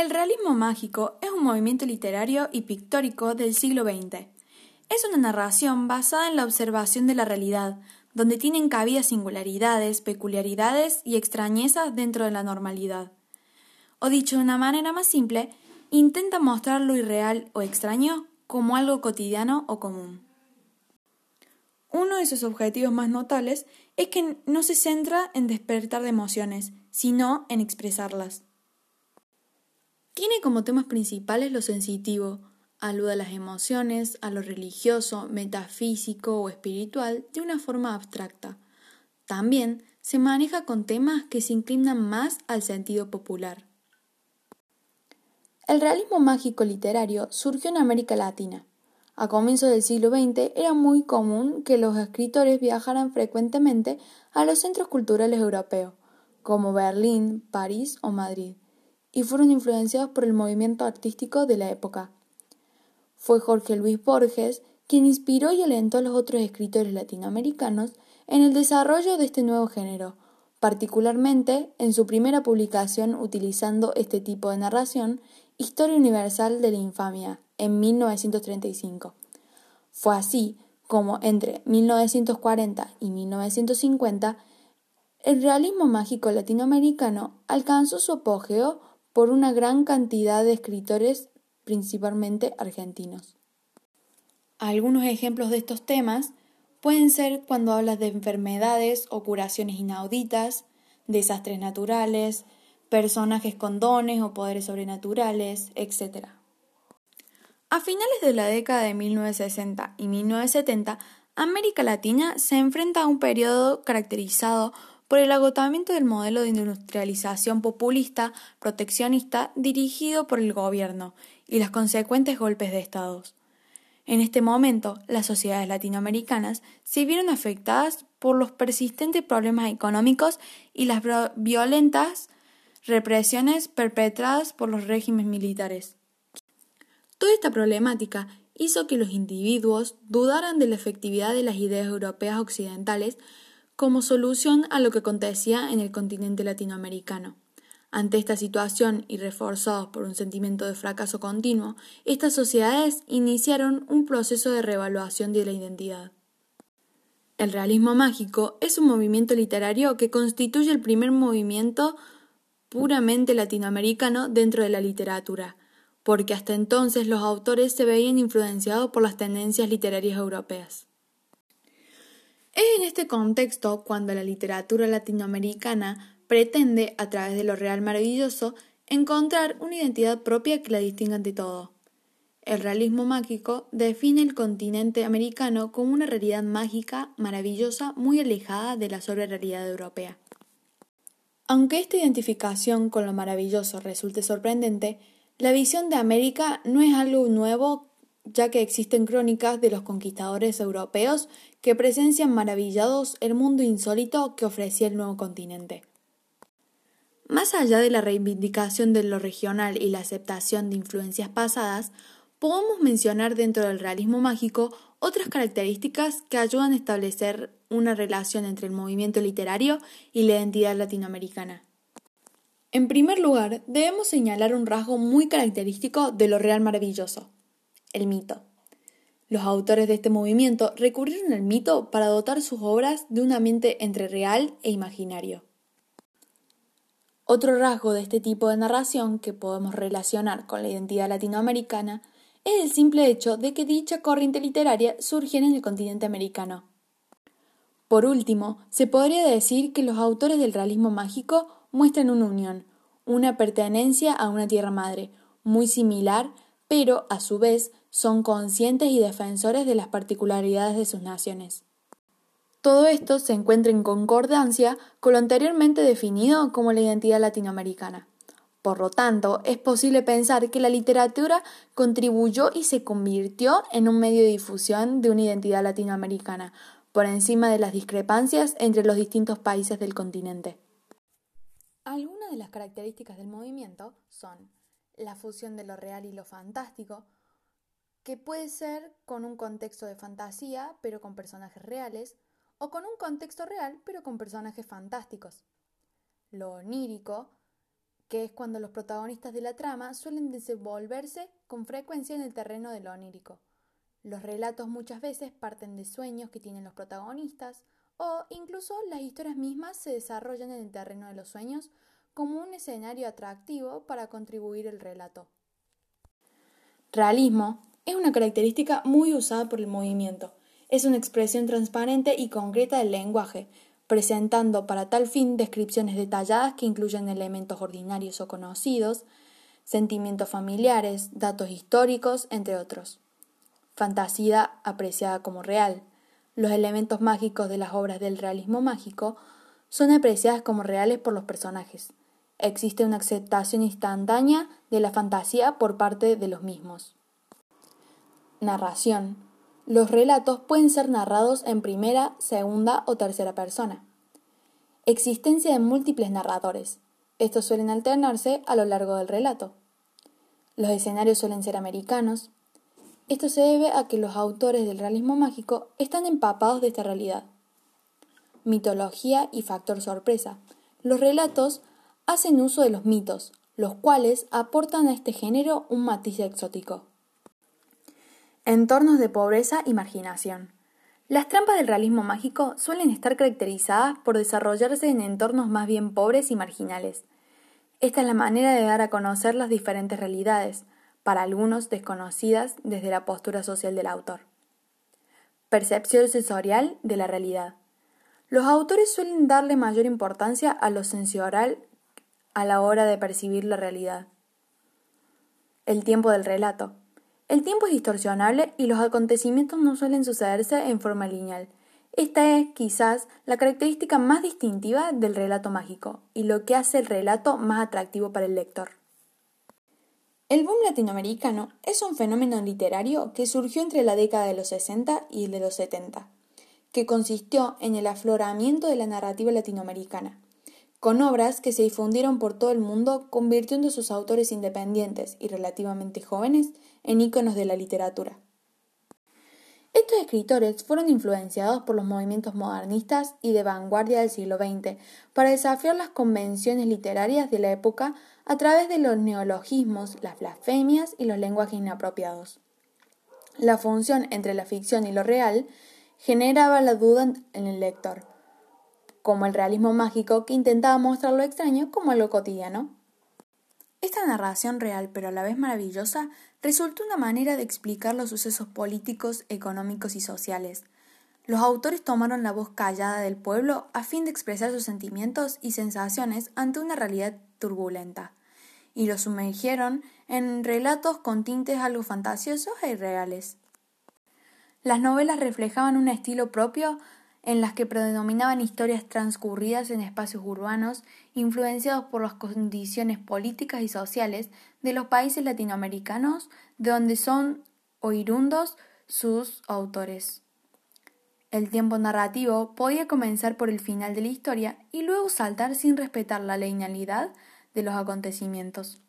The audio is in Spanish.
El realismo mágico es un movimiento literario y pictórico del siglo XX. Es una narración basada en la observación de la realidad, donde tienen cabida singularidades, peculiaridades y extrañezas dentro de la normalidad. O dicho de una manera más simple, intenta mostrar lo irreal o extraño como algo cotidiano o común. Uno de sus objetivos más notables es que no se centra en despertar de emociones, sino en expresarlas. Tiene como temas principales lo sensitivo, alude a las emociones, a lo religioso, metafísico o espiritual de una forma abstracta. También se maneja con temas que se inclinan más al sentido popular. El realismo mágico literario surgió en América Latina. A comienzos del siglo XX era muy común que los escritores viajaran frecuentemente a los centros culturales europeos, como Berlín, París o Madrid y fueron influenciados por el movimiento artístico de la época. Fue Jorge Luis Borges quien inspiró y alentó a los otros escritores latinoamericanos en el desarrollo de este nuevo género, particularmente en su primera publicación utilizando este tipo de narración, Historia Universal de la Infamia, en 1935. Fue así como entre 1940 y 1950 el realismo mágico latinoamericano alcanzó su apogeo por una gran cantidad de escritores, principalmente argentinos. Algunos ejemplos de estos temas pueden ser cuando hablas de enfermedades o curaciones inauditas, desastres naturales, personajes con dones o poderes sobrenaturales, etc. A finales de la década de 1960 y 1970, América Latina se enfrenta a un periodo caracterizado por el agotamiento del modelo de industrialización populista, proteccionista dirigido por el gobierno y los consecuentes golpes de Estados. En este momento, las sociedades latinoamericanas se vieron afectadas por los persistentes problemas económicos y las violentas represiones perpetradas por los regímenes militares. Toda esta problemática hizo que los individuos dudaran de la efectividad de las ideas europeas occidentales como solución a lo que acontecía en el continente latinoamericano. Ante esta situación y reforzados por un sentimiento de fracaso continuo, estas sociedades iniciaron un proceso de reevaluación de la identidad. El realismo mágico es un movimiento literario que constituye el primer movimiento puramente latinoamericano dentro de la literatura, porque hasta entonces los autores se veían influenciados por las tendencias literarias europeas. Es en este contexto cuando la literatura latinoamericana pretende, a través de lo real maravilloso, encontrar una identidad propia que la distinga ante todo. El realismo mágico define el continente americano como una realidad mágica, maravillosa, muy alejada de la realidad europea. Aunque esta identificación con lo maravilloso resulte sorprendente, la visión de América no es algo nuevo ya que existen crónicas de los conquistadores europeos que presencian maravillados el mundo insólito que ofrecía el nuevo continente. Más allá de la reivindicación de lo regional y la aceptación de influencias pasadas, podemos mencionar dentro del realismo mágico otras características que ayudan a establecer una relación entre el movimiento literario y la identidad latinoamericana. En primer lugar, debemos señalar un rasgo muy característico de lo real maravilloso, el mito. Los autores de este movimiento recurrieron al mito para dotar sus obras de un ambiente entre real e imaginario. Otro rasgo de este tipo de narración que podemos relacionar con la identidad latinoamericana es el simple hecho de que dicha corriente literaria surgiera en el continente americano. Por último, se podría decir que los autores del realismo mágico muestran una unión, una pertenencia a una tierra madre, muy similar, pero a su vez son conscientes y defensores de las particularidades de sus naciones. Todo esto se encuentra en concordancia con lo anteriormente definido como la identidad latinoamericana. Por lo tanto, es posible pensar que la literatura contribuyó y se convirtió en un medio de difusión de una identidad latinoamericana, por encima de las discrepancias entre los distintos países del continente. Algunas de las características del movimiento son la fusión de lo real y lo fantástico, que puede ser con un contexto de fantasía, pero con personajes reales, o con un contexto real, pero con personajes fantásticos. Lo onírico, que es cuando los protagonistas de la trama suelen desenvolverse con frecuencia en el terreno de lo onírico. Los relatos muchas veces parten de sueños que tienen los protagonistas, o incluso las historias mismas se desarrollan en el terreno de los sueños como un escenario atractivo para contribuir el relato. Realismo es una característica muy usada por el movimiento. Es una expresión transparente y concreta del lenguaje, presentando para tal fin descripciones detalladas que incluyen elementos ordinarios o conocidos, sentimientos familiares, datos históricos, entre otros. Fantasía apreciada como real. Los elementos mágicos de las obras del realismo mágico son apreciadas como reales por los personajes. Existe una aceptación instantánea de la fantasía por parte de los mismos. Narración los relatos pueden ser narrados en primera, segunda o tercera persona. Existencia de múltiples narradores. Estos suelen alternarse a lo largo del relato. Los escenarios suelen ser americanos. Esto se debe a que los autores del realismo mágico están empapados de esta realidad. Mitología y factor sorpresa. Los relatos hacen uso de los mitos, los cuales aportan a este género un matiz exótico. Entornos de pobreza y marginación. Las trampas del realismo mágico suelen estar caracterizadas por desarrollarse en entornos más bien pobres y marginales. Esta es la manera de dar a conocer las diferentes realidades, para algunos desconocidas desde la postura social del autor. Percepción sensorial de la realidad. Los autores suelen darle mayor importancia a lo sensorial a la hora de percibir la realidad. El tiempo del relato. El tiempo es distorsionable y los acontecimientos no suelen sucederse en forma lineal. Esta es, quizás, la característica más distintiva del relato mágico y lo que hace el relato más atractivo para el lector. El boom latinoamericano es un fenómeno literario que surgió entre la década de los 60 y de los 70, que consistió en el afloramiento de la narrativa latinoamericana con obras que se difundieron por todo el mundo, convirtiendo a sus autores independientes y relativamente jóvenes en íconos de la literatura. Estos escritores fueron influenciados por los movimientos modernistas y de vanguardia del siglo XX para desafiar las convenciones literarias de la época a través de los neologismos, las blasfemias y los lenguajes inapropiados. La función entre la ficción y lo real generaba la duda en el lector, como el realismo mágico que intentaba mostrar lo extraño como algo cotidiano. Esta narración real pero a la vez maravillosa resultó una manera de explicar los sucesos políticos, económicos y sociales. Los autores tomaron la voz callada del pueblo a fin de expresar sus sentimientos y sensaciones ante una realidad turbulenta, y los sumergieron en relatos con tintes algo fantasiosos e irreales. Las novelas reflejaban un estilo propio en las que predominaban historias transcurridas en espacios urbanos influenciados por las condiciones políticas y sociales de los países latinoamericanos de donde son oirundos sus autores. El tiempo narrativo podía comenzar por el final de la historia y luego saltar sin respetar la linealidad de los acontecimientos.